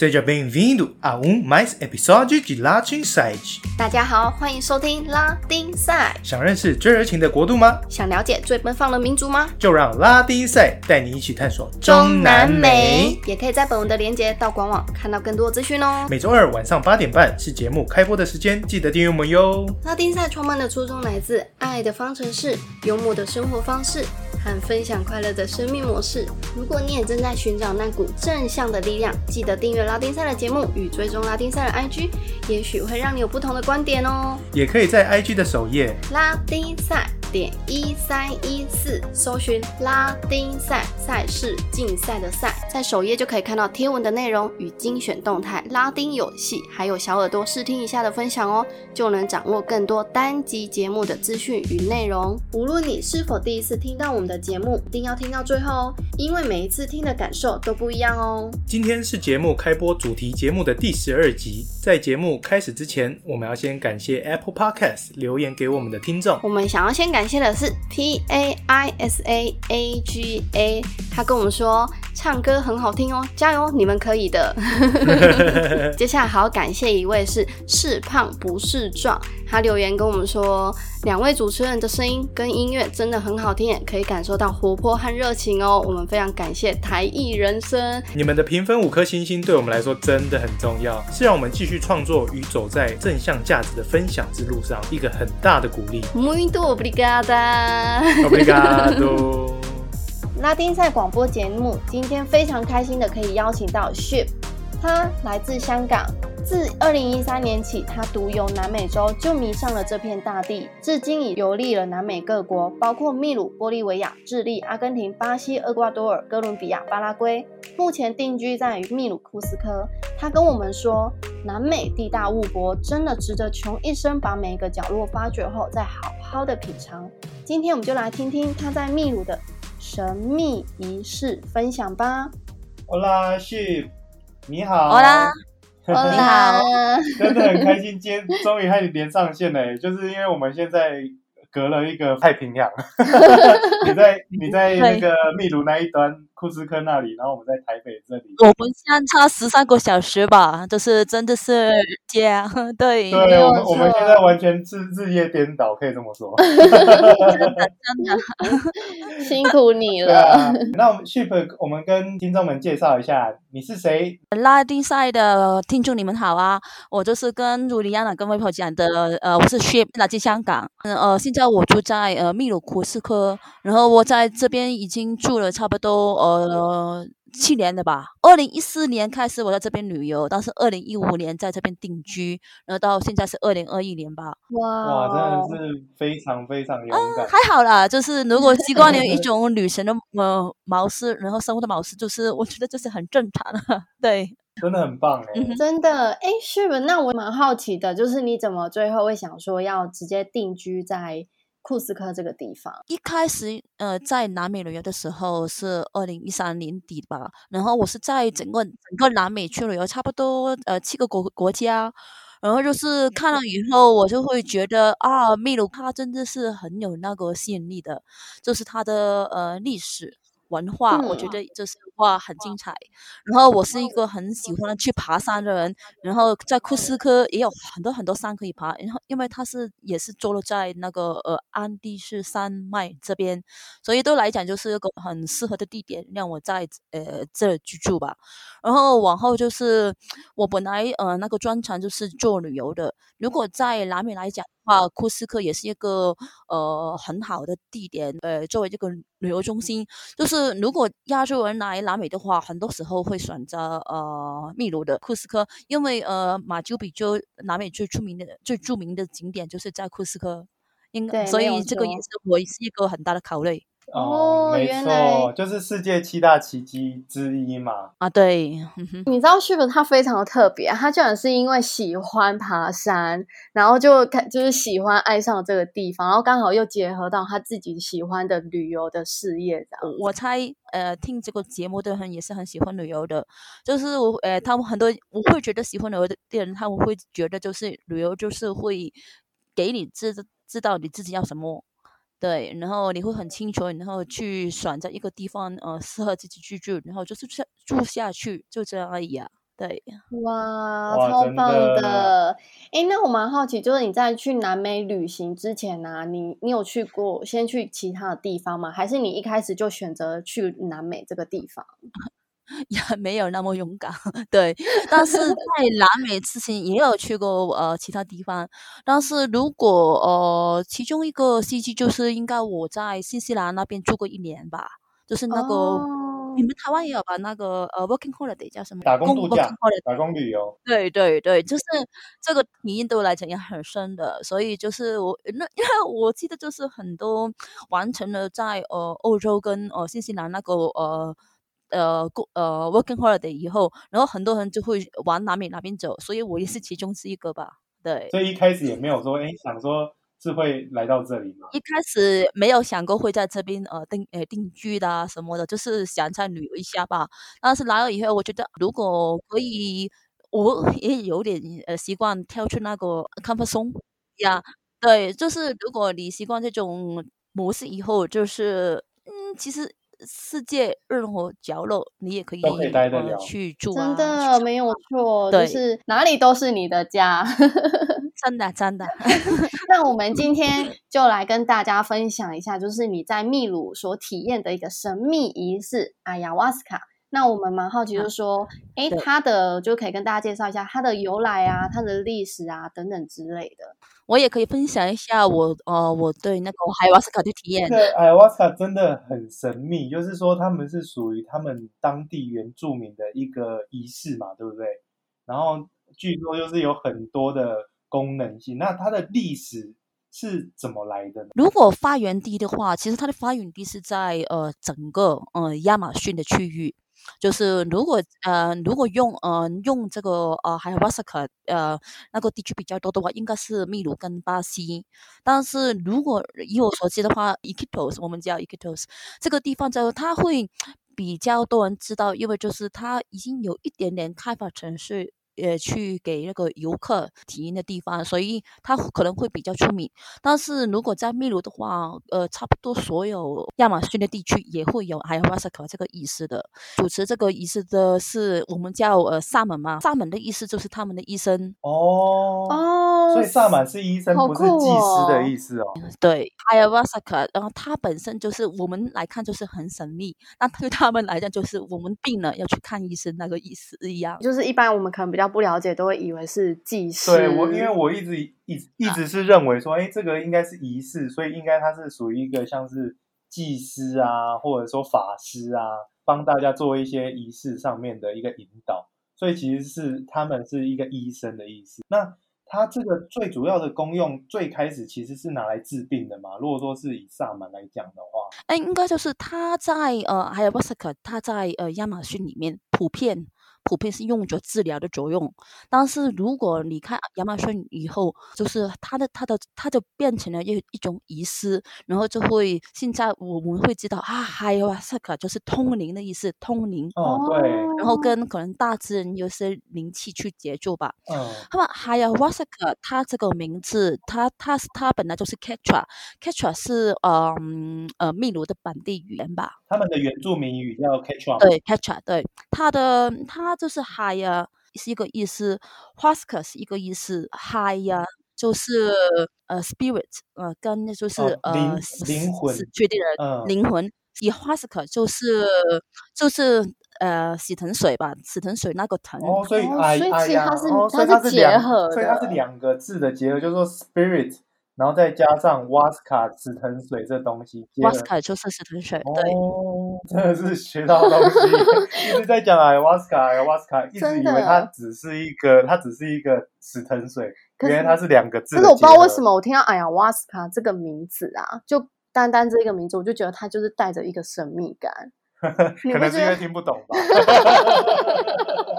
Seja bem-vindo a um mais episódio de Latin Site。大家好，欢迎收听拉丁赛。想认识最热情的国度吗？想了解最奔放的民族吗？就让拉丁赛带你一起探索中南美也可以在本文的连接到官网看到更多资讯哦。每周二晚上八点半是节目开播的时间，记得订阅我们哟。拉丁赛创办的初衷来自爱的方程式、幽默的生活方式和分享快乐的生命模式。如果你也正在寻找那股正向的力量，记得订阅拉丁赛的节目与追踪拉丁赛的 IG，也许会让你有不同的观点哦。也可以在 IG 的首页拉丁赛。点一三一四，搜寻拉丁赛赛事竞赛的赛，在首页就可以看到贴文的内容与精选动态、拉丁游戏，还有小耳朵试听一下的分享哦，就能掌握更多单集节目的资讯与内容。无论你是否第一次听到我们的节目，一定要听到最后哦，因为每一次听的感受都不一样哦。今天是节目开播主题节目的第十二集，在节目开始之前，我们要先感谢 Apple Podcast 留言给我们的听众，我们想要先感。感谢的是 P A I S A A G A，他跟我们说唱歌很好听哦，加油，你们可以的。接下来好感谢一位是是胖不是壮，他留言跟我们说，两位主持人的声音跟音乐真的很好听，可以感受到活泼和热情哦。我们非常感谢台艺人生，你们的评分五颗星星对我们来说真的很重要，是让我们继续创作与走在正向价值的分享之路上一个很大的鼓励。拉丁赛广播节目，今天非常开心的可以邀请到 Ship，他来自香港，自二零一三年起，他独游南美洲，就迷上了这片大地，至今已游历了南美各国，包括秘鲁、玻利维亚、智利、阿根廷、巴西、厄瓜多尔、哥伦比亚、巴拉圭，目前定居在秘鲁库斯科。他跟我们说，南美地大物博，真的值得穷一生把每一个角落发掘后，再好好的品尝。今天我们就来听听他在秘鲁的神秘仪式分享吧。Hola Ship，你好。Hola，你好。真的很开心，今天终于和你连上线了，就是因为我们现在隔了一个太平洋，你在你在那个秘鲁那一端。库斯科那里，然后我们在台北这里，我们相差十三个小时吧，就是真的是这样，对，对，我们我们现在完全是日夜颠倒，可以这么说，真的真的辛苦你了。那我们 Ship，我们跟听众们介绍一下，你是谁？拉丁赛的听众你们好啊，我就是跟卢里亚娜跟外婆讲的，呃，我是 Ship，来自香港，嗯呃，现在我住在呃秘鲁库斯科，然后我在这边已经住了差不多呃。呃，七年的吧。二零一四年开始我在这边旅游，但是二零一五年在这边定居，然后到现在是二零二一年吧。哇，哇，真的是非常非常勇敢。还好啦，就是如果习惯了一 种旅行的呃模式，然后生活的模式，就是我觉得这是很正常的。对，真的很棒哎，真的哎，是不？那我蛮好奇的，就是你怎么最后会想说要直接定居在？库斯科这个地方，一开始呃在南美旅游的时候是二零一三年底吧，然后我是在整个整个南美去旅游，差不多呃七个国国家，然后就是看了以后，我就会觉得啊，秘鲁它真的是很有那个吸引力的，就是它的呃历史。文化，我觉得这是哇，很精彩。然后我是一个很喜欢去爬山的人，然后在库斯科也有很多很多山可以爬。然后因为它是也是坐落在那个呃安第斯山脉这边，所以都来讲就是一个很适合的地点，让我在呃这居住吧。然后往后就是我本来呃那个专长就是做旅游的，如果在南美来讲。啊，库斯科也是一个呃很好的地点，呃，作为这个旅游中心，就是如果亚洲人来南美的话，很多时候会选择呃秘鲁的库斯科，因为呃马丘比丘南美最出名的最著名的景点就是在库斯科，应该，所以这个也是我是一个很大的考虑。哦，没错，就是世界七大奇迹之一嘛。啊，对，你知道 Ship 他非常的特别，他居然是因为喜欢爬山，然后就开就是喜欢爱上这个地方，然后刚好又结合到他自己喜欢的旅游的事业。这样，我猜，呃，听这个节目的人也是很喜欢旅游的，就是我，呃，他们很多我会觉得喜欢旅游的人，他们会觉得就是旅游就是会给你知知道你自己要什么。对，然后你会很清楚，然后去选择一个地方，呃，适合自己居住，然后就是住住下去，就这样而已啊。对，哇，哇超棒的的！哎，那我蛮好奇，就是你在去南美旅行之前呢、你你有去过先去其他的地方吗？还是你一开始就选择去南美这个地方？也没有那么勇敢，对。但是 在南美之前也有去过呃其他地方，但是如果呃其中一个契机就是应该我在新西兰那边住过一年吧，就是那个、哦你们台湾也有吧？那个呃 working holiday 叫什么？打工度假打工旅游，对对对，就是这个体验对我来讲也很深的，所以就是我那因为我记得就是很多完成了在呃欧洲跟呃新西兰那个呃呃过呃 working holiday 以后，然后很多人就会往南美那边走，所以我也是其中之一个吧。对，所以一开始也没有说，哎，想说是会来到这里嘛？一开始没有想过会在这边呃定呃定居的啊什么的，就是想再旅游一下吧。但是来了以后，我觉得如果可以，我也有点呃习惯跳出那个 comfort zone 呀。对，就是如果你习惯这种模式以后，就是嗯，其实世界任何角落你也可以可以待得呃去住啊，真的没有错，就对是哪里都是你的家。真 的真的。那我们今天就来跟大家分享一下，就是你在秘鲁所体验的一个神秘仪式——阿亚瓦斯卡。那我们蛮好奇，就是说，哎、对它的就可以跟大家介绍一下它的由来啊、它的历史啊等等之类的。我也可以分享一下我呃我对那个海瓦斯卡的体验这。个艾瓦斯卡真的很神秘，就是说他们是属于他们当地原住民的一个仪式嘛，对不对？然后据说就是有很多的功能性，那它的历史是怎么来的呢？如果发源地的话，其实它的发源地是在呃整个呃亚马逊的区域。就是如果呃如果用呃用这个呃还有瓦萨克呃那个地区比较多的话，应该是秘鲁跟巴西。但是如果以我所知的话，Iquitos 我们叫 Iquitos 这个地方就，它会比较多人知道，因为就是它已经有一点点开发城市。呃，去给那个游客体验的地方，所以它可能会比较出名。但是如果在秘鲁的话，呃，差不多所有亚马逊的地区也会有海瓦斯卡这个仪式的。主持这个仪式的是我们叫呃萨满嘛，萨满的意思就是他们的医生。哦，哦，所以萨满是医生，不是祭司的哦意思哦。对，海瓦斯卡，然后它本身就是我们来看就是很神秘，那对他们来讲就是我们病了要去看医生那个意思一样。就是一般我们可能比较不了解，都会以为是祭司。对我，因为我一直一一直是认为说，哎，这个应该是仪式，所以应该它是属于一个像是祭司啊，或者说法师啊，帮大家做一些仪式上面的一个引导，所以其实是他们是一个医生的意思。那它这个最主要的功用，最开始其实是拿来治病的嘛。如果说是以萨满来讲的话，哎，应该就是它在呃还有瓦斯克，它在呃亚马逊里面普遍普遍是用作治疗的作用。但是如果你看亚马逊以后，就是它的它的它就变成了一一种仪式，然后就会现在我们会知道啊，海瓦斯卡就是通灵的意思，通灵。哦，对，然后跟可能大自然有些灵气去接触吧。嗯，那么海亚瓦斯卡，它这个名字，它它是它本来就是 Quechua，Quechua 是呃嗯呃秘鲁的本地语言吧？他们的原住民语叫 Quechua，对，Quechua，对，它的它就是 higher 是一个意思 h u a s k a 是一个意思，，higher 就是呃 spirit，呃跟就是、哦呃灵灵魂确定的灵魂。以 h u a s k a 就是就是呃洗藤水吧，洗藤水那个藤。哦，所以哦哎哎，所以其实它是哦，它是结合所以它是两个字的结合，就是说 spirit，然后再加上瓦斯卡紫藤水这东西结 w a 合 s。k a 就是紫藤水，对。哦，真的是学到东西，一直在讲 ayahuasca ayahuasca，一直以为它只是一个，它只是一个紫藤水，可是原来它是两个字。可是我不知道为什，么我听到哎呀瓦斯卡这个名字啊，就单单这一个名字，我就觉得它就是带着一个神秘感。可能是因为听不懂吧。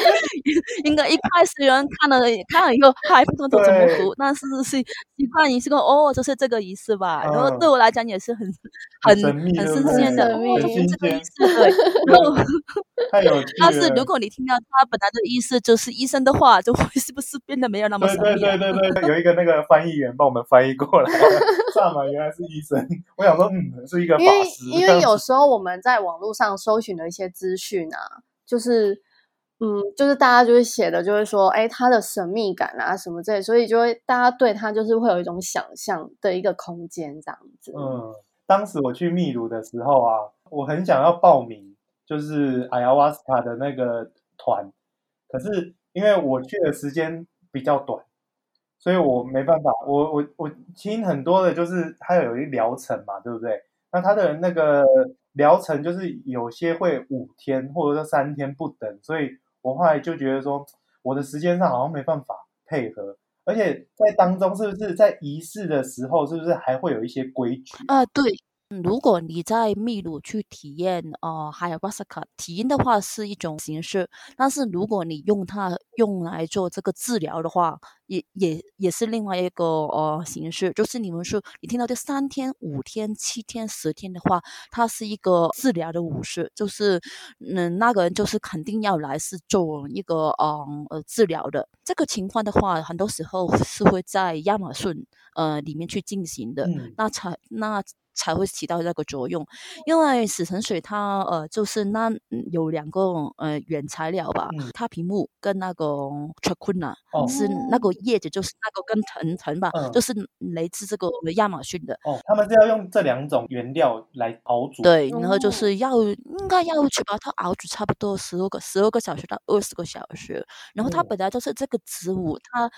应该一开始有人看了看了以后还不懂得怎么读，但是是习惯仪式个哦，就是这个仪式吧。然后嗯对我来讲也是很很很新鲜的，哦，就是这个很仪式对。但是如果你听到他本来的意思就是医生的话，就会是不是变得没有那么神秘对？对对对，有一个那个翻译员帮我们翻译过来，萨满原来是医生。我想说，嗯，是一个法因为师。因为有时候我们在网络上搜寻的一些资讯啊，就是嗯，就是大家就会写的，就会说，哎，它的神秘感啊什么之类，所以就会大家对他就是会有一种想象的一个空间这样子。嗯，当时我去秘鲁的时候啊，我很想要报名，就是阿亚瓦斯卡的那个团，可是因为我去的时间比较短，所以我没办法。我我我听很多的，就是它有一疗程嘛，对不对？那它的那个疗程就是有些会五天或者说三天不等，所以。我后来就觉得说，我的时间上好像没办法配合，而且在当中是不是在仪式的时候，是不是还会有一些规矩啊？对。如果你在秘鲁去体验哦，还有巴斯卡体验的话是一种形式，但是如果你用它用来做这个治疗的话，也也也是另外一个呃形式。就是你们说你听到这三天、五天、七天、十天的话，它是一个治疗的武士，就是嗯那个人就是肯定要来是做一个嗯呃治疗的。这个情况的话，很多时候是会在亚马逊呃里面去进行的，那才那。才会起到那个作用，因为死藤水它呃就是那有两个呃原材料吧，它屏幕跟那个 chacuna 是那个叶子，就是那个跟藤藤吧，就是来自这个亚马逊的。哦，他们是要用这两种原料来熬煮。对，然后就是要应该要去把它熬煮差不多十二个十二个小时到二十个小时，然后它本来就是这个植物它。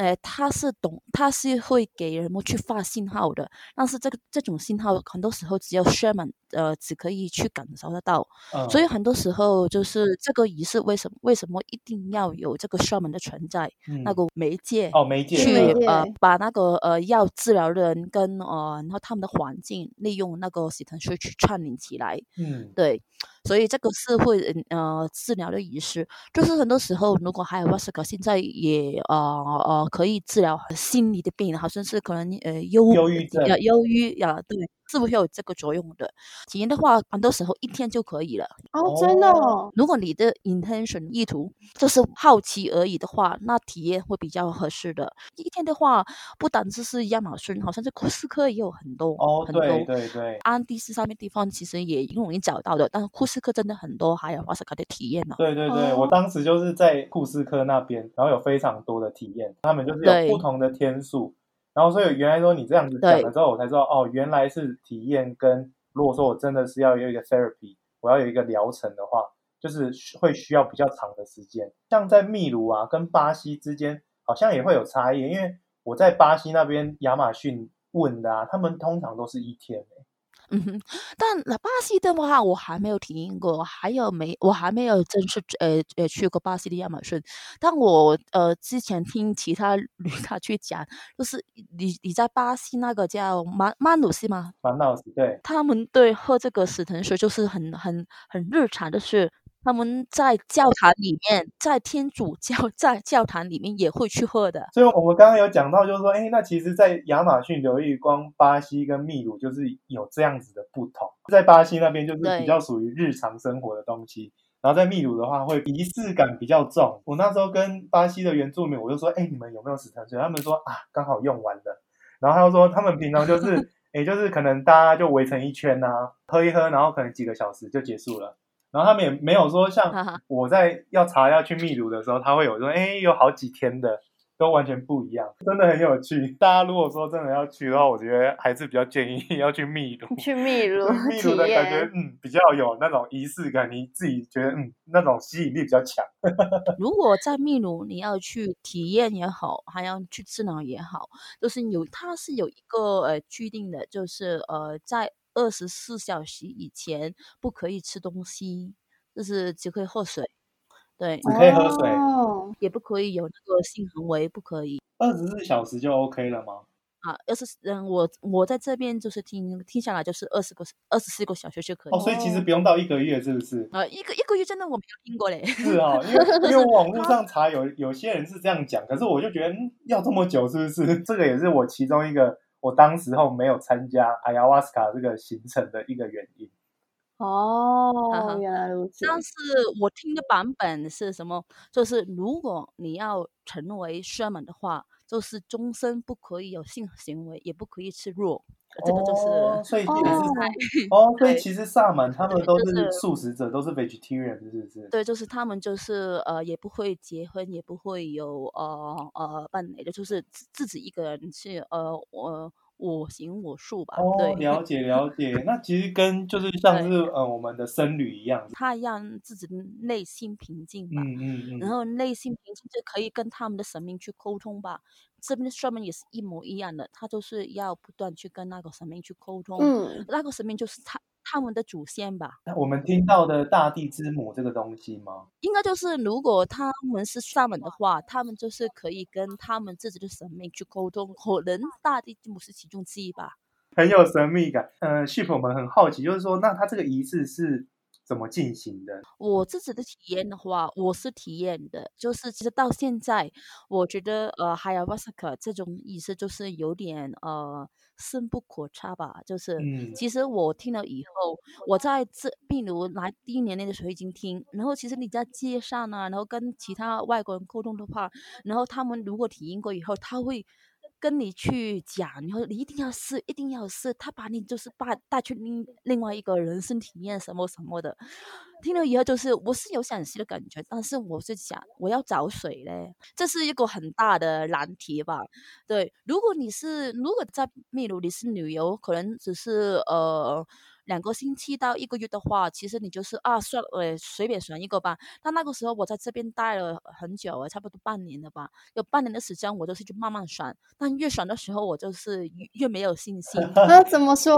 呃，他是懂，他是会给人们去发信号的，但是这个这种信号很多时候只有 shaman 呃只可以去感受得到，所以很多时候就是这个仪式为什么为什么一定要有这个 shaman 的存在，那个媒介哦媒介去呃。把那个呃要治疗的人跟呃然后他们的环境利用那个洗藤水去串联起来，嗯，对。所以这个是会呃治疗的仪式，就是很多时候如果还有瓦斯卡现在也呃呃可以治疗心理的病，好像是可能呃忧忧郁症、忧郁啊，对。是不是有这个作用的？体验的话，很多时候一天就可以了。哦，真的。如果你的 intention 意图就是好奇而已的话，那体验会比较合适的。一天的话，不单只是亚马逊，好像在库斯科也有很多。哦，对对对。安第斯上面地方其实也容易找到的，但是库斯科真的很多，还有瓦斯卡的体验呢。对对对，我当时就是在库斯科那边，然后有非常多的体验，他们就是有不同的天数。然后，所以原来说你这样子讲了之后，我才知道哦，原来是体验跟如果说我真的是要有一个 therapy，我要有一个疗程的话，就是会需要比较长的时间。像在秘鲁啊，跟巴西之间好像也会有差异，因为我在巴西那边亚马逊问的啊，他们通常都是一天嗯哼，但那巴西的话，我还没有体验过，还有没我还没有正式呃呃去过巴西的亚马逊。但我呃之前听其他 旅客去讲，就是你你在巴西那个叫马马努西吗？马努西对，他们对喝这个死藤水就是很很很日常的事。他们在教堂里面，在天主教在教堂里面也会去喝的。所以我们刚刚有讲到，就是说，哎，那其实，在亚马逊流域，光巴西跟秘鲁就是有这样子的不同。在巴西那边就是比较属于日常生活的东西，然后在秘鲁的话会仪式感比较重。我那时候跟巴西的原住民，我就说，哎，你们有没有死藤水？他们说啊，刚好用完了。然后他又说，他们平常就是，哎，就是可能大家就围成一圈呐，喝一喝，然后可能几个小时就结束了。然后他们也没有说像我在要查要去秘鲁的时候，他会有说，哎，有好几天的，都完全不一样，真的很有趣。大家如果说真的要去的话，我觉得还是比较建议 要去秘鲁。去秘鲁，秘鲁的感觉，嗯，比较有那种仪式感，你自己觉得，嗯，那种吸引力比较强。如果在秘鲁你要去体验也好，还要去治疗也好，就是有它是有一个呃规定的，就是呃在。二十四小时以前不可以吃东西，就是只可以喝水。对，只可以喝水，也不可以有那个性行为，不可以。二十四小时就 OK 了吗？啊，二十嗯，我我在这边就是听听下来就是二十个二十四个小时就可以。哦，所以其实不用到一个月，是不是？啊，一个一个月真的我没有听过嘞。是啊，因为因为网络上查有有些人是这样讲，可是我就觉得要这么久，是不是？这个也是我其中一个。我当时候没有参加阿亚瓦斯卡这个行程的一个原因。哦，原来如此。但是我听的版本是什么？就是如果你要成为 shaman 的话，就是终身不可以有性行为，也不可以吃肉。这个就是哦，所以也是哦 哦，所以其实萨满他们都是素食者，都是 vegetarian，是不是？对，就是他们就是呃，也不会结婚，也不会有呃呃伴侣的，就是自自己一个人去呃我我行我素吧。哦，对，了解了解。那其实跟就是 像是呃我们的僧侣一样，他让自己的内心平静吧。嗯嗯嗯。然后内心平静就可以跟他们的神明去沟通吧。这边的上面也是一模一样的，他就是要不断去跟那个神明去沟通。嗯，那个神明就是他他们的祖先吧，那我们听到的大地之母这个东西吗？应该就是如果他们是萨满的话，他们就是可以跟他们自己的神明去沟通，可能大地之母是其中之一吧。很有神秘感。呃 s h i p 我们很好奇，就是说，那他这个仪式是怎么进行的？我自己的体验的话，我是体验的，就是其实到现在，我觉得呃，哈亚瓦萨克这种意思就是有点呃深不可测吧。就是、嗯其实我听了以后，我在这比如来第一年那个时候已经听，然后其实你在街上啊，然后跟其他外国人沟通的话，然后他们如果体验过以后，他会。跟你去讲，然后你一定要试，一定要试。他把你就是把带去另另外一个人生体验什么什么的，听了以后就是我是有想试的感觉，但是我是想我要找水嘞？这是一个很大的难题吧？对，如果你是如果在秘鲁你是旅游，可能只是呃两个星期到一个月的话，其实你就是啊算呃随便选一个吧。但那个时候我在这边待了很久了，差不多半年了吧，有半年的时间我就是去慢慢选，但越选的时候我就是越越没有信心。那怎么说？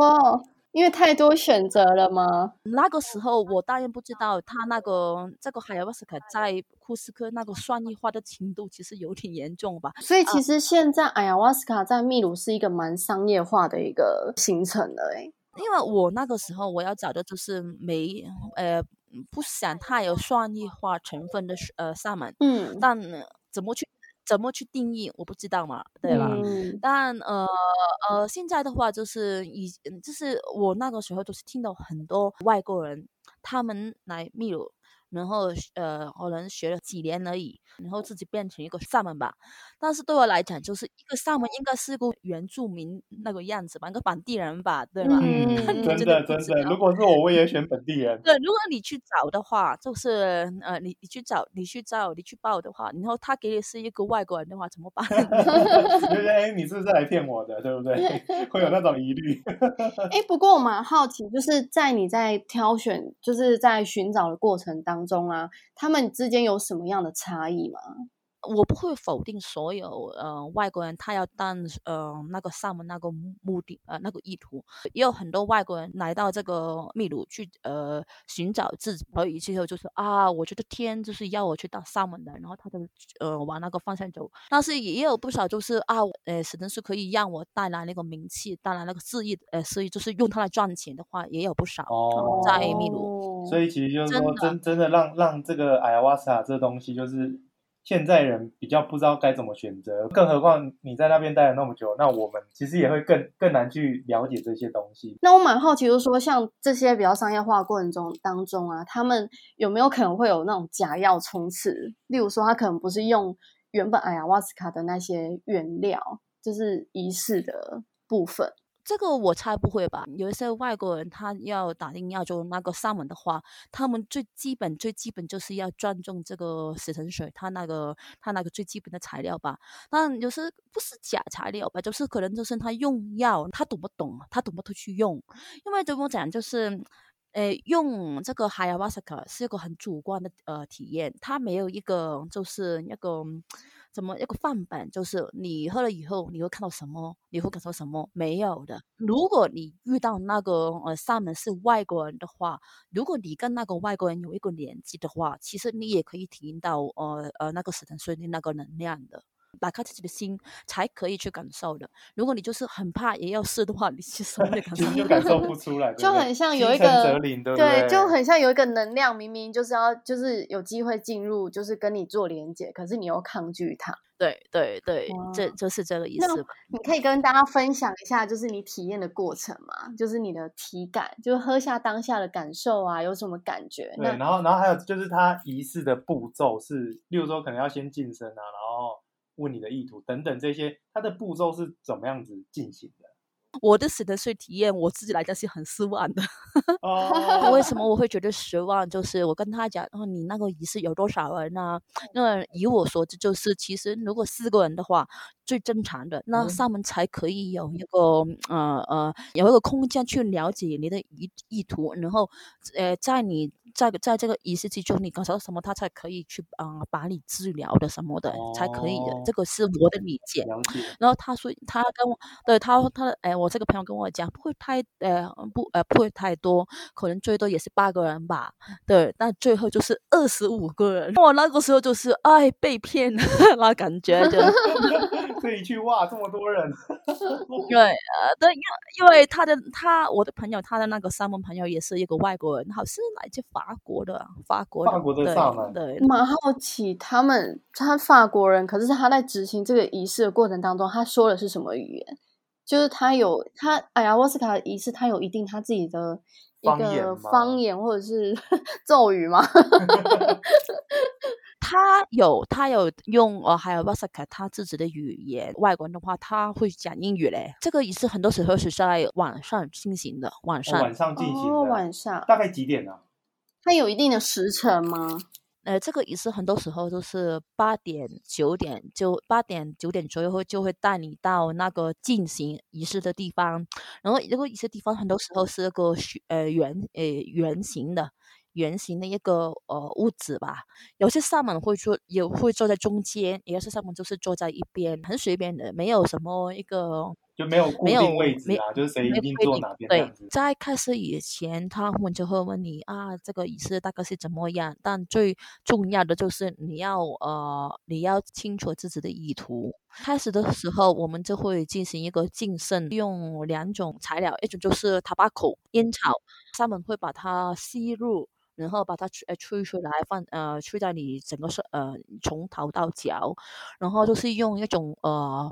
因为太多选择了吗？那个时候我当然不知道他那个这个海亚瓦斯卡在库斯科那个商业化的程度其实有点严重吧。所以其实现在 ayahuasca 瓦斯卡在秘鲁是一个蛮商业化的一个行程了，哎，因为我那个时候我要找的就是没呃不想太有算力化成分的呃萨满，嗯。但呃怎么去怎么去定义我不知道嘛，对吧？嗯。但呃呃，现在的话就是以嗯就是我那个时候都是听到很多外国人他们来秘鲁，然后呃可能学了几年而已，然后自己变成一个萨满吧。但是对我来讲，就是一个萨满应该是个原住民那个样子吧，一个本地人吧，对吧？嗯，嗯真真的真的，如果是我，我也选本地人。对，如果你去找的话，就是呃，你你去找，你去找，你去报的话，然后他给你是一个外国人的话，怎么办？就是哎，你是不是来骗我的，对不对？会有那种疑虑。哎，不过我蛮好奇，就是在你在挑选，就是在寻找的过程当中啊，他们之间有什么样的差异吗？我不会否定所有呃外国人他要当呃那个萨满那个目目的呃那个意图，也有很多外国人来到这个秘鲁去呃寻找自己而以之后就是啊，我觉得天就是要我去当萨满的，然后他就呃往那个方向走。但是也有不少就是啊，呃，神是可以让我带来那个名气，带来那个事业，呃，所以就是用它来赚钱的话，也有不少。哦在秘鲁鲁所以其实就是说，真的真真的让让这个艾瓦萨这东西，就是现在人比较不知道该怎么选择，更何况你在那边待了那么久，那我们其实也会更更难去了解这些东西。那我蛮好奇，就是说像这些比较商业化过程中当中啊，他们有没有可能会有那种假药充斥？例如说，他可能不是用原本 ayahuasca 瓦斯卡的那些原料，就是仪式的部分。这个我猜不会吧？有一些外国人他要打定要做那个萨满的话，他们最基本最基本就是要尊重这个死神水，他那个他那个最基本的材料吧。但有时不是假材料吧，就是可能就是他用药，他懂不懂，他懂不懂去用？因为怎么讲就是。呃，用这个哈亚瓦萨克是一个很主观的呃体验，它没有一个就是那个怎么一个范本，就是你喝了以后你会看到什么，你会感受什么，没有的。如果你遇到那个呃萨门是外国人的话，如果你跟那个外国人有一个连接的话，其实你也可以体验到呃呃那个死神水的那个能量的。打开自己的心，才可以去感受的。如果你就是很怕也要试的话，你其实也感受不其实就感受不出来，对对就很像有一个对对？就很像有一个能量，明明就是要就是有机会进入，就是跟你做连接，可是你又抗拒它。对对对，这就是这个意思吧。你可以跟大家分享一下，就是你体验的过程嘛，就是你的体感，就是喝下当下的感受啊，有什么感觉？对，那然后然后还有就是它仪式的步骤是，例如说可能要先晋升啊，然后问你的意图等等这些，它的步骤是怎么样子进行的？我的死的税体验，我自己来讲是很失望的。哦，为什么我会觉得失望？就是我跟他讲，哦，你那个仪式有多少人呢、那以我所知，就是其实如果四个人的话，最正常的，那嗯上门才可以有一个呃呃有一个空间去了解你的意意图，然后呃在你在在这个仪式之中，你感受到什么，他才可以去啊、呃把你治疗的什么的，才可以的哦。这个是我的理解。然后他说，他跟我，对他他的，哎，我这个朋友跟我讲，不会太，呃，不，呃，不会太多，可能最多也是八个人吧。对，但最后就是二十五个人，我那个时候就是，哎，被骗了，那感觉就，这一句哇，这么多人，对，呃，对，因因为他的他我的朋友，他的那个三门朋友也是一个外国人，好像是来自法国的，法国法国的对萨满对，蛮好奇，他们他法国人，可是他在执行这个仪式的过程当中，他说的是什么语言？就是他有他哎呀，沃斯卡的仪式，他有一定他自己的一个方言方言或者是 咒语吗？他有他有用哦，还有瓦萨卡他自己的语言。外国人的话，他会讲英语嘞。这个仪式很多时候是在晚上进行的，晚哦上。晚上进行哦，的，晚上，大概几点啊？他有一定的时辰吗？呃，这个仪式很多时候都是八点、九点，就八点、九点左右会就会带你到那个进行仪式的地方。然后这个仪式地方很多时候是个呃圆呃圆形的。圆形的一个呃屋子吧，有些萨满会坐，也会坐在中间，有些萨满就是坐在一边，很随便的，没有什么一个就没有固定位置啊，就是谁一定定坐哪边对，。在开始以前，他们就会问你啊，这个仪式大概是怎么样？但最重要的就是你要呃，你要清楚自己的意图。开始的时候，我们就会进行一个净身，用两种材料，一种就是 tobacco 烟草，他们会把它吸入。然后把它吹呃吹出来，放呃吹在你整个身呃从头到脚，然后就是用一种呃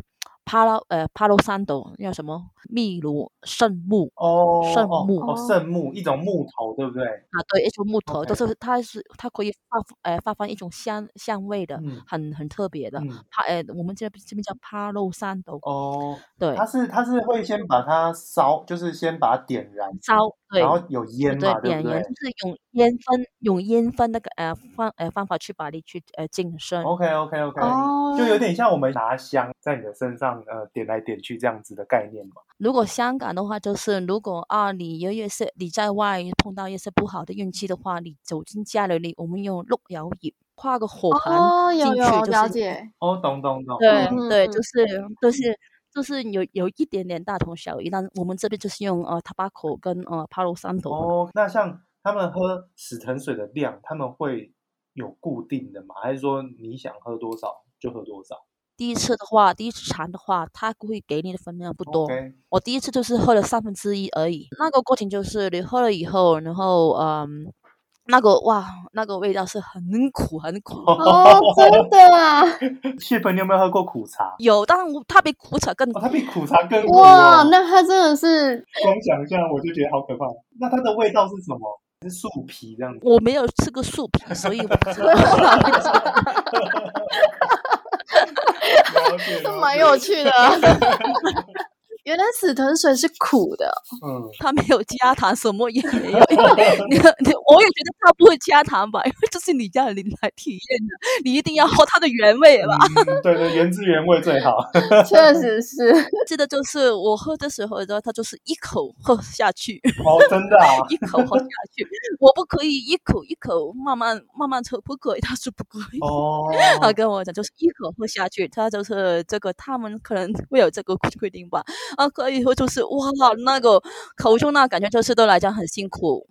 帕拉呃帕罗山斗叫什么秘鲁圣木哦，圣木哦哦，圣木一种木头，对不对？啊，对，一种木头，就是它是它可以发呃发放一种香香味的，嗯很很特别的。嗯，帕呃我们这边这边叫帕罗山斗，哦，对，它是它是会先把它烧，就是先把它点燃，烧对然后有烟对嘛，对不对点燃就是用烟分用烟分那个呃方呃方法去把你去呃净身。？OK OK OK，哦，就有点像我们拿香在你的身上呃点来点去这样子的概念嘛。如果香港的话，就是如果啊，你有一些你在外碰到一些不好的运气的话，你走进家里，我们用鹿窑叶画个火盆哦，有进去，有就是了解，哦，懂懂懂。对嗯对，嗯就是就是就是有有一点点大同小异，但我们这边就是用呃 tobacco 跟呃 palo santo，、哦，那像他们喝死藤水的量，他们会有固定的吗？还是说你想喝多少就喝多少？第一次的话，第一次尝的话，他会给你的分量不多。我第一次就是喝了三分之一而已。那个过程就是你喝了以后，然后嗯，那个哇，那个味道是很苦很苦。哦，真的啊，血盆，你有没有喝过苦茶？有，但我它比苦茶更哦，它比苦茶更苦哇，哦。那它真的是光想象我就觉得好可怕。那它的味道是什么？是树皮这样子。我没有吃过树皮，所以我不知道。了解了解蛮有趣的啊。原来死藤水是苦的，嗯，它没有加糖，什么也没有。因 为你你我也觉得它不会加糖吧，因为这是你家人来体验的，你一定要喝它的原味吧。嗯对对，原汁原味最好。确实是。记得就是我喝的时候，然后他就是一口喝下去，哦，真的啊。一口喝下去。我不可以一口一口慢慢慢慢喝，不可以，他是不可以。哦，他跟我讲，就是一口喝下去，他就是这个，他们可能会有这个规定吧。啊，可以后就是哇，那个口中那感觉就是对来讲很辛苦。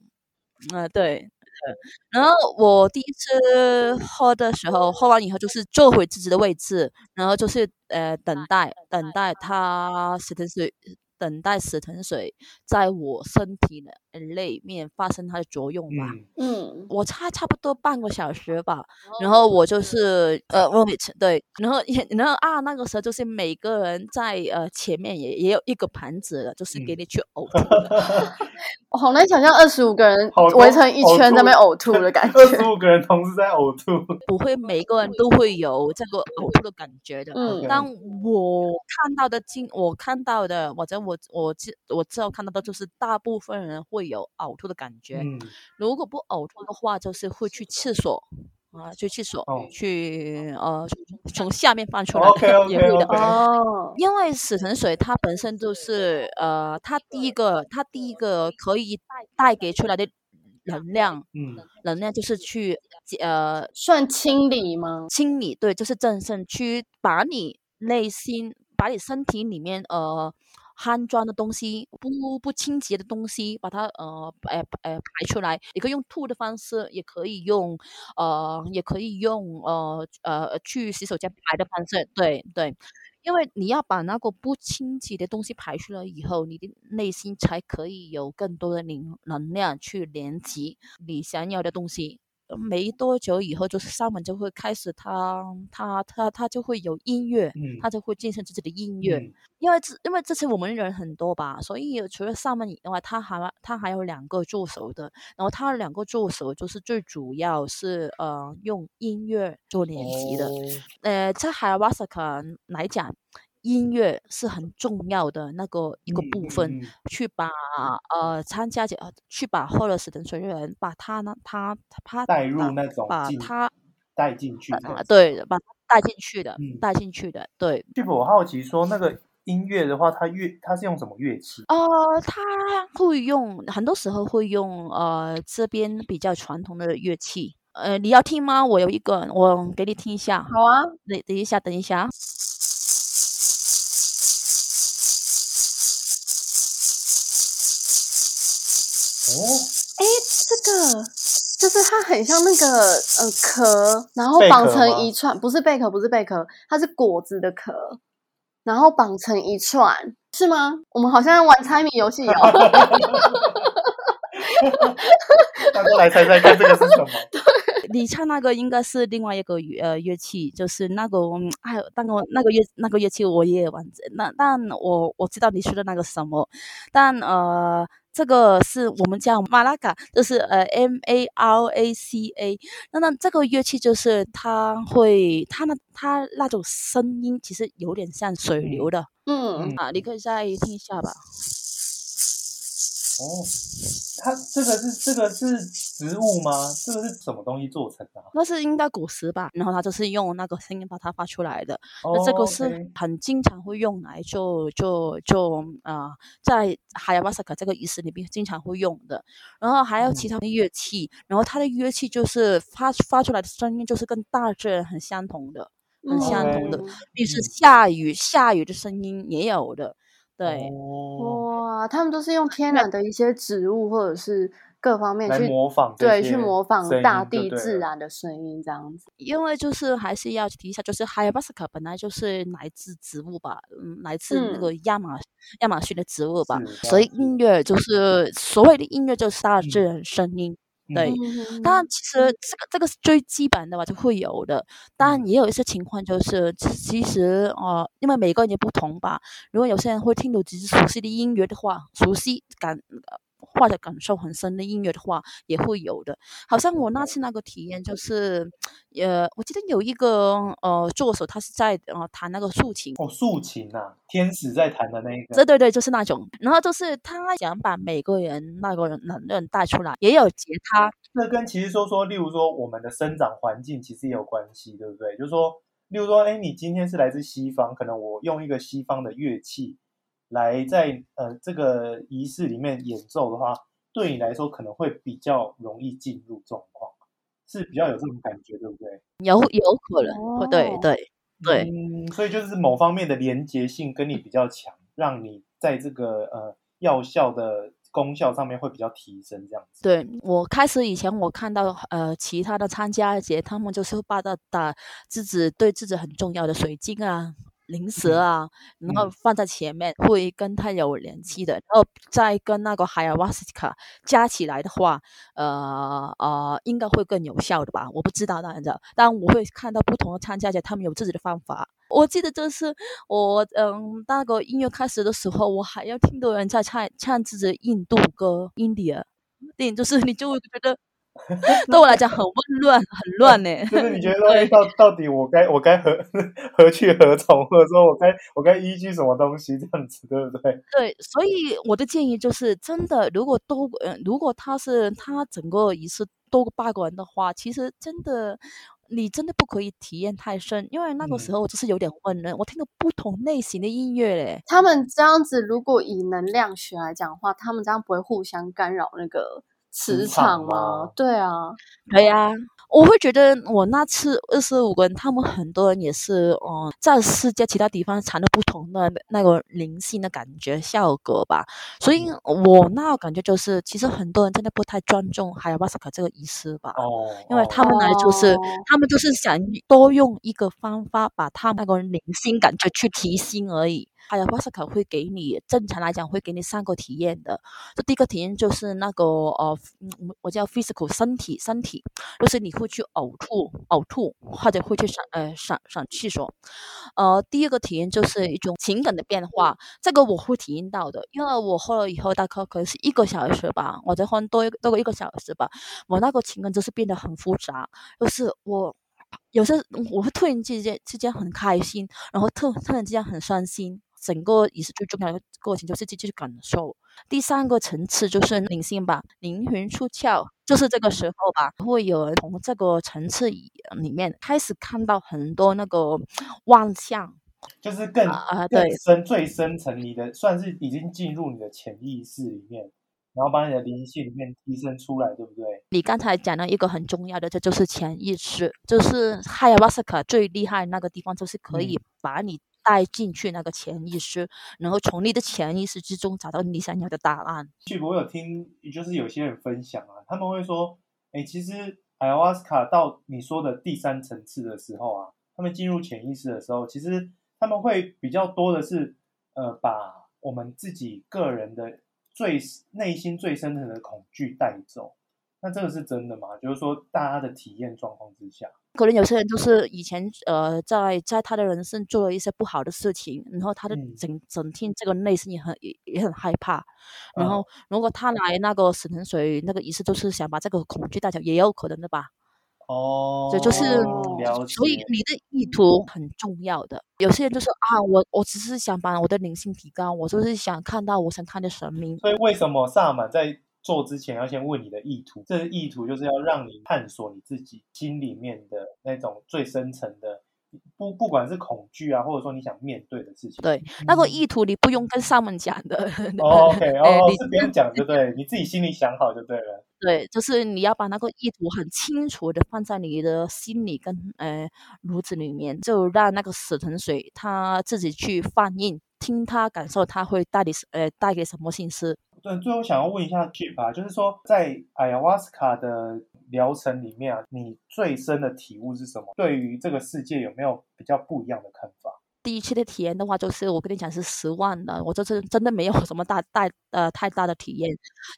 嗯、对。对然后我第一次喝的时候，喝完以后就是坐回自己的位置，然后就是呃等待等待它死藤水，等待死藤水在我身体的里面发生它的作用吧。嗯，嗯，我差差不多半个小时吧，然后我就是呃 vomit 对，然后也然后啊那个时候就是每个人在呃前面也也有一个盘子的，就是给嗯你去呕吐的，好难想象二十五个人围成一圈在那边呕吐的感二十觉。五个人同时在呕吐。不会每个人都会有这个呕吐的感觉的。嗯但我看到的经，我看到的，或者我我知我之后看到的，就是大部分人会有呕吐的感觉。嗯，如果不呕吐的话，就是会去厕所啊，去厕所、哦去呃从从下面放出来也会的。哦，因为死神水它本身就是呃，它第一个它第一个可以带带给出来的能量，嗯，能量就是去呃算清理吗？清理，对，就是正肾去把你内心、把你身体里面呃酣装的东西、不不清洁的东西，把它呃呃呃排出来。也可以用吐的方式，也可以用呃也可以用呃呃去洗手间排的方式，对对。因为你要把那个不清洁的东西排出来以后，你的内心才可以有更多的能能量去连接你想要的东西。呃没多久以后，就是上门就会开始他，他他他就会有音乐，嗯他就会进行自己的音乐。嗯因为这因为这次我们人很多吧，所以除了上门以外，他还他还有两个助手的，然后他两个助手就是最主要是呃用音乐做练习的。哦呃，在海瓦萨克来讲，音乐是很重要的那个一个部分，嗯去把呃参加者呃去把喝了死的水人把他呢他他带入那种把他带进去。对把他带进去的，嗯带进去的，对。就我好奇说，那个音乐的话，它乐它是用什么乐器？呃，他会用，很多时候会用呃这边比较传统的乐器。呃，你要听吗？我有一个，我给你听一下。好啊，等等一下，等一下。哦，哎，这个就是它很像那个呃壳，然后绑成一串，不是贝壳，不是贝壳，它是果子的壳，然后绑成一串，是吗？我们好像玩猜谜游戏哦。大家来猜猜看，这个是什么？你唱那个应该是另外一个乐呃乐器，就是那个嗯还有那个那个乐那个乐器我也玩，那但我我知道你说的那个什么，但呃这个是我们叫马拉卡，就是呃 M A R A C A，那那这个乐器就是它会它那它那种声音其实有点像水流的、嗯，啊，你可以再听一下吧。哦，它这个是这个是植物吗？这个是什么东西做成的啊？那是应该果实吧，然后它就是用那个声音把它发出来的。哦那这个是很经常会用来就就就啊、呃在海亚瓦萨卡这个仪式里面经常会用的。然后还有其嗯他的乐器，然后它的乐器就是发发出来的声音就是跟大自然很相同的，很相同的嗯比如是嗯下雨下雨的声音也有的。对，哦，哇，他们都是用天然的一些植物或者是各方面去模仿对，去模仿大地自然的声音，这样子。因为就是还是要提一下，就是海亚巴斯卡本来就是来自植物吧，嗯，来自那嗯个亚马亚马逊的植物吧，所以音乐就是所谓的音乐就是大自嗯然声音。嗯当然，其实这个这个是最基本的吧，就会有的。当然，嗯也有一些情况就是，其其实呃，因为每个人也不同吧。如果有些人会听到自己熟悉的音乐的话，熟悉感呃或者感受很深的音乐的话，也会有的。好像我那次那个体验就是，呃，我记得有一个呃助手，他是在呃弹那个竖琴。哦，竖琴啊，天使在弹的那一个，对对对，就是那种，然后就是他想把每个人那个人能量带出来，也有吉他，这跟其实说说，例如说我们的生长环境其实也有关系，对不对？就是说，例如说，哎，你今天是来自西方，可能我用一个西方的乐器来在呃这个仪式里面演奏的话，对你来说可能会比较容易进入状况，是比较有这种感觉，对不对？有有可能，会对哦对对。嗯，所以就是某方面的连结性跟你比较强，让你在这个呃药效的功效上面会比较提升，这样子。对我开始以前，我看到呃其他的参加节，他们就是把它打自己对自己很重要的水晶啊、零食嗯啊，然后嗯放在前面，会跟它有联系的，然后再跟那个海尔瓦斯卡加起来的话，呃呃，应该会更有效的吧？我不知道，当然的，但我会看到不同的参加者，他们有自己的方法。我记得就是我嗯那个音乐开始的时候，我还要听到人在唱唱自己印度歌，India，电影就是你就会觉得。对我来讲很混乱，很乱呢。就是你觉得到到底我该我该何 何去何从，或者说我该我该依据什么东西这样子，对不对？对，所以我的建议就是，真的，如果多呃，如果他是他整个仪式多个八个人的话，其实真的你真的不可以体验太深，因为那个时候我就是有点混乱，我听到不同类型的音乐嘞。他们这样子，如果以能量学来讲的话，他们这样不会互相干扰那个。磁场吗？对啊，对呀。我会觉得我那次二十五个人，他们很多人也是，嗯，在世界其他地方产的不同的那个灵性的感觉效果吧。所以我那感觉就是，其实很多人真的不太尊重海亚巴斯卡这个仪式吧。哦。因为他们来就是，他们就是想多用一个方法，把他那个灵性感觉去提升而已。还有巴斯卡会给你，正常来讲会给你三个体验的。这第一个体验就是那个呃，我叫 physical 身体身体，就是你会去呕吐呕吐，或者会去上呃上上厕所。呃，第二个体验就是一种情感的变化，这个我会体验到的，因为我喝了以后大概可能是一个小时吧，我再喝多一个多个一个小时吧，我那个情感就是变得很复杂，就是我有时我会突然之间之间很开心，然后突突然之间很伤心。整个也是最重要的过程就是自己去感受。第三个层次就是灵性吧，灵魂出窍，就是这个时候吧，会有人从这个层次里面开始看到很多那个妄象，就是更啊对深最深层你的算是已经进入你的潜意识里面，然后把你的灵性里面提升出来，对不对？你刚才讲了一个很重要的，这就是潜意识，就是海亚瓦斯卡最厉害那个地方，就是可以把你。带进去那个潜意识，然后从你的潜意识之中找到你想要的答案。我有听，就是有些人分享啊，他们会说，哎，其实艾瓦斯卡到你说的第三层次的时候啊，他们进入潜意识的时候，其实他们会比较多的是，呃，把我们自己个人的最内心最深层的恐惧带走。那这个是真的吗？就是说，大家的体验状况之下，可能有些人就是以前呃，在在他的人生做了一些不好的事情，然后他的整整天这个内心也很也也很害怕。然后，如果他来那个死藤水那个仪式，就是想把这个恐惧带走，也有可能的吧。哦，这就是，所以你的意图很重要的。有些人就说啊，我我只是想把我的灵性提高，我就是想看到我想看的神明。所以为什么萨满在？做之前要先问你的意图，这个意图就是要让你探索你自己心里面的那种最深层的，不不管是恐惧啊，或者说你想面对的事情。对，那个意图你不用跟上门讲的。OK，哦，是别人讲就对，你自己心里想好就对了。对，就是你要把那个意图很清楚的放在你的心里跟呃炉子里面，就让那个死藤水它自己去放映，听它感受，它会带你呃带给什么信息。对，最后想要问一下 Chip 啊，就是说在 Ayahuasca 的疗程里面啊，你最深的体悟是什么？对于这个世界有没有比较不一样的看法？第一期的体验的话，就是我跟你讲是十万的，我这次真的没有什么大大呃太大的体验。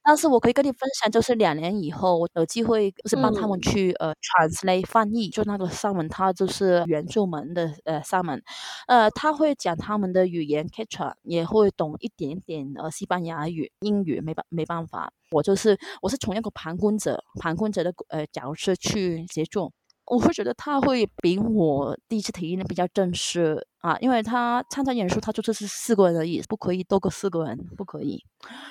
但是我可以跟你分享，就是两年以后，我有机会就是帮他们去呃 translate 翻译，就那个上门，他就是原住民的呃上门，呃他会讲他们的语言 k e t c h a 也会懂一点点呃西班牙语、英语，没办没办法，我就是我是从一个旁观者、旁观者的呃角色去协助。我会觉得他会比我第一次体验的比较正式啊，因为他参加演出，他就是四个人而已，不可以多过四个人，不可以。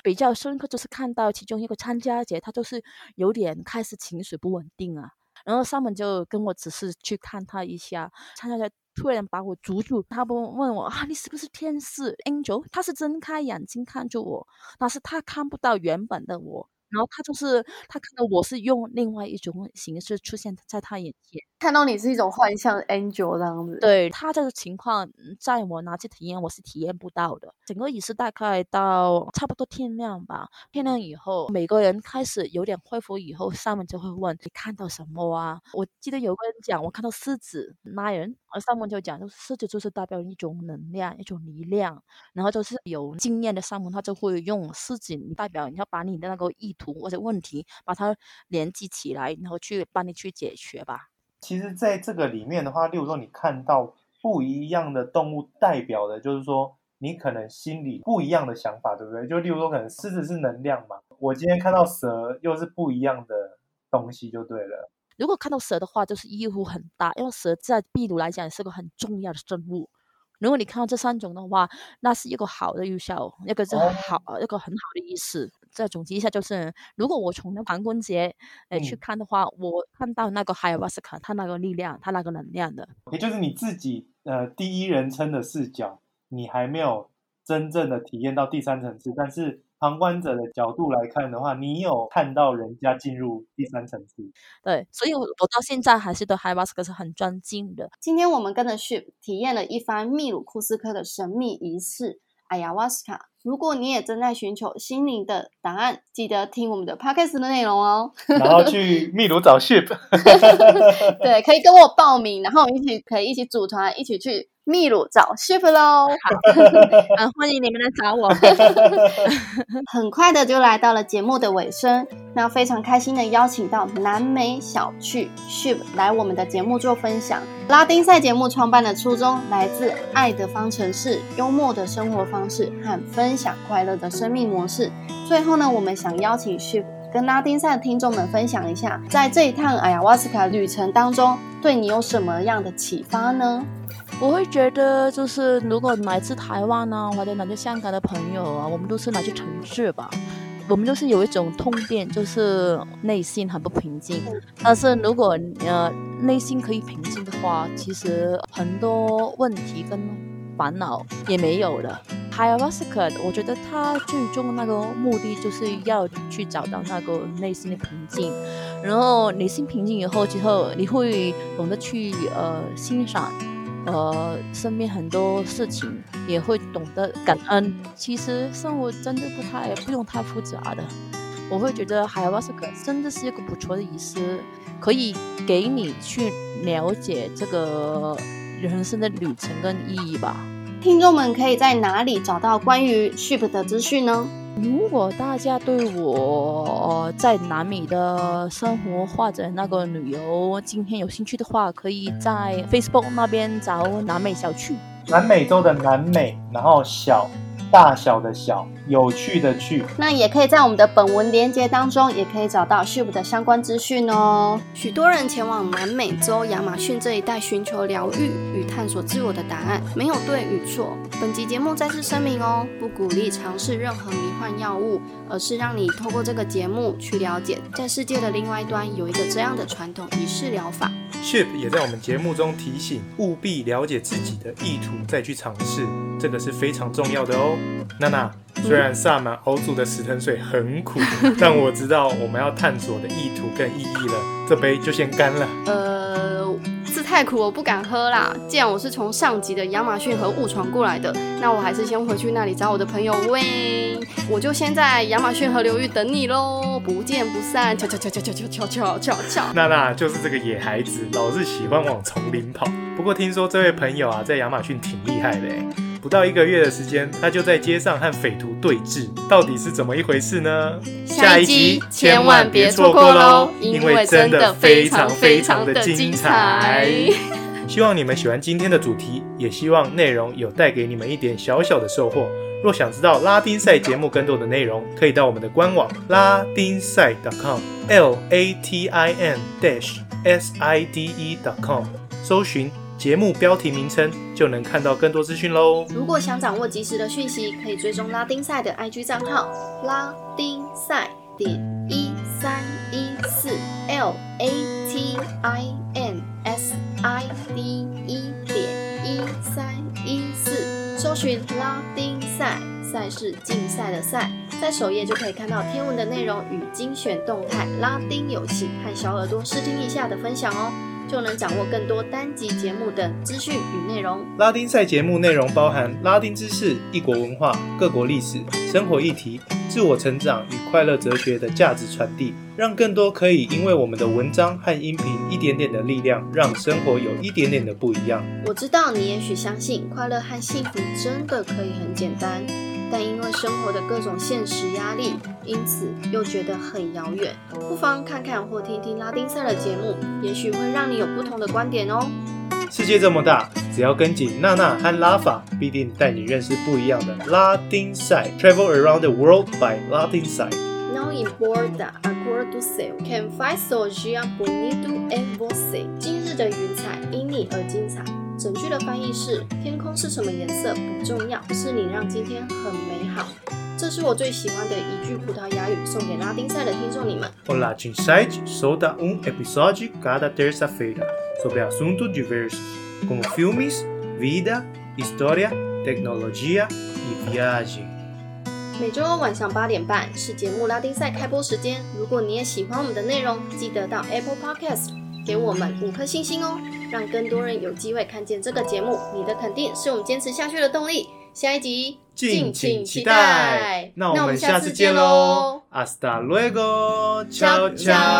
比较深刻就是看到其中一个参加者，他就是有点开始情绪不稳定啊，然后上面就跟我只是去看他一下，参加者突然把我捉住，他不问我啊，你是不是天使 angel？他是睁开眼睛看着我，但是他看不到原本的我。然后他就是他看到我是用另外一种形式出现在他眼前，看到你是一种幻象 angel 这样子。对他这个情况，在我拿去体验，我是体验不到的。整个仪式大概到差不多天亮吧，天亮以后，每个人开始有点恢复以后，上面就会问你看到什么啊？我记得有个人讲，我看到狮子、拉人，而上面就讲，就是狮子就是代表一种能量、一种力量，然后就是有经验的上门，他就会用狮子代表你要把你的那个意。图或者问题，把它连接起来，然后去帮你去解决吧。其实，在这个里面的话，例如说你看到不一样的动物代表的，就是说你可能心里不一样的想法，对不对？就例如说，可能狮子是能量嘛，我今天看到蛇又是不一样的东西，就对了。如果看到蛇的话，就是意义很大，因为蛇在秘鲁来讲是个很重要的生物。如果你看到这三种的话，那是一个好的预兆，一个是好，一个很好的意思。再总结一下，就是如果我从那旁观节呃去看的话，我看到那个海瓦斯卡，他那个力量，他那个能量的，也就是你自己呃第一人称的视角，你还没有真正的体验到第三层次，但是。旁观者的角度来看的话，你有看到人家进入第三层次？对，所以我我到现在还是对海瓦斯克是很尊敬的。今天我们跟着 Ship 体验了一番秘鲁库斯科的神秘仪式——阿亚瓦斯卡。如果你也正在寻求心灵的答案，记得听我们的 podcast 的内容哦。然后去秘鲁找 Ship。对，可以跟我报名，然后我们一起可以一起组团，一起去。秘鲁找 ship 喽，好，欢迎你们来找我。很快的就来到了节目的尾声，那非常开心的邀请到南美小趣 ship 来我们的节目做分享。拉丁赛节目创办的初衷来自爱的方程式、幽默的生活方式和分享快乐的生命模式。最后呢，我们想邀请 ship 跟拉丁赛的听众们分享一下，在这一趟哎呀瓦斯卡旅程当中，对你有什么样的启发呢？我会觉得，就是如果来自台湾呢，或者来自香港的朋友啊，我们都是来自城市吧，我们就是有一种痛点，就是内心很不平静。但是如果呃内心可以平静的话，其实很多问题跟烦恼也没有了。h a y a s k a 我觉得他最终那个目的就是要去找到那个内心的平静，然后内心平静以后，之后你会懂得去呃欣赏。呃，身边很多事情也会懂得感恩。其实生活真的不太不用太复杂的。我会觉得海瓦斯克真的是一个不错的仪式，可以给你去了解这个人生的旅程跟意义吧。听众们可以在哪里找到关于 ship 的资讯呢？如果大家对我在南美的生活或者那个旅游今天有兴趣的话，可以在 Facebook 那边找南美小趣。南美洲的南美，然后小。大小的小，有趣的趣，那也可以在我们的本文连接当中，也可以找到 Ship 的相关资讯哦。许多人前往南美洲亚马逊这一带寻求疗愈与探索自我的答案，没有对与错。本集节目再次声明哦，不鼓励尝试任何迷幻药物，而是让你透过这个节目去了解，在世界的另外一端有一个这样的传统仪式疗法。Ship 也在我们节目中提醒，务必了解自己的意图再去尝试，这个是非常重要的哦。娜娜，虽然萨满欧煮的石藤水很苦，但我知道我们要探索的意图跟意义了，这杯就先干了。太苦，我不敢喝啦。既然我是从上级的亚马逊河误闯过来的，那我还是先回去那里找我的朋友喂。我就先在亚马逊河流域等你喽，不见不散。悄悄悄悄悄悄悄悄悄。娜娜就是这个野孩子，老是喜欢往丛林跑。不过听说这位朋友啊，在亚马逊挺厉害的不到一个月的时间，他就在街上和匪徒对峙，到底是怎么一回事呢？下一集千万别错过喽，因为真的非常非常的精彩。希望你们喜欢今天的主题，也希望内容有带给你们一点小小的收获。若想知道拉丁赛节目更多的内容，可以到我们的官网拉丁赛 .com，l a t i n dash s i d e .com，搜寻。节目标题名称就能看到更多资讯喽。如果想掌握及时的讯息，可以追踪拉丁赛的 IG 账号拉丁赛点一三一四 L A T I N S I D 一点一三一四，搜寻拉丁赛，赛事竞赛的赛，在首页就可以看到天文的内容与精选动态、拉丁游戏和小耳朵试听一下的分享哦。就能掌握更多单集节目的资讯与内容。拉丁赛节目内容包含拉丁知识、异国文化、各国历史、生活议题、自我成长与快乐哲学的价值传递，让更多可以因为我们的文章和音频一点点的力量，让生活有一点点的不一样。我知道你也许相信快乐和幸福真的可以很简单。但因为生活的各种现实压力，因此又觉得很遥远。不妨看看或听听拉丁赛的节目，也许会让你有不同的观点哦。世界这么大，只要跟紧娜娜和拉法，必定带你认识不一样的拉丁赛。Travel around the world by Latin side. Não importa a cor do céu, quem faz hoje é bonito é você。今日的云彩因你而精彩。整句的翻译是：天空是什么颜色不重要，是你让今天很美好。这是我最喜欢的一句葡萄牙语，送给拉丁赛的听众你们。O Latin Site solta um episódio cada terça-feira sobre assuntos diversos, como filmes, vida, história, tecnologia e viagem. 每周二晚上八点半是节目拉丁赛开播时间。如果你也喜欢我们的内容，记得到 Apple Podcast 给我们五颗星星哦，让更多人有机会看见这个节目。你的肯定是我们坚持下去的动力。下一集敬请期待。那我们下次见喽！Hasta luego，Ciao, ciao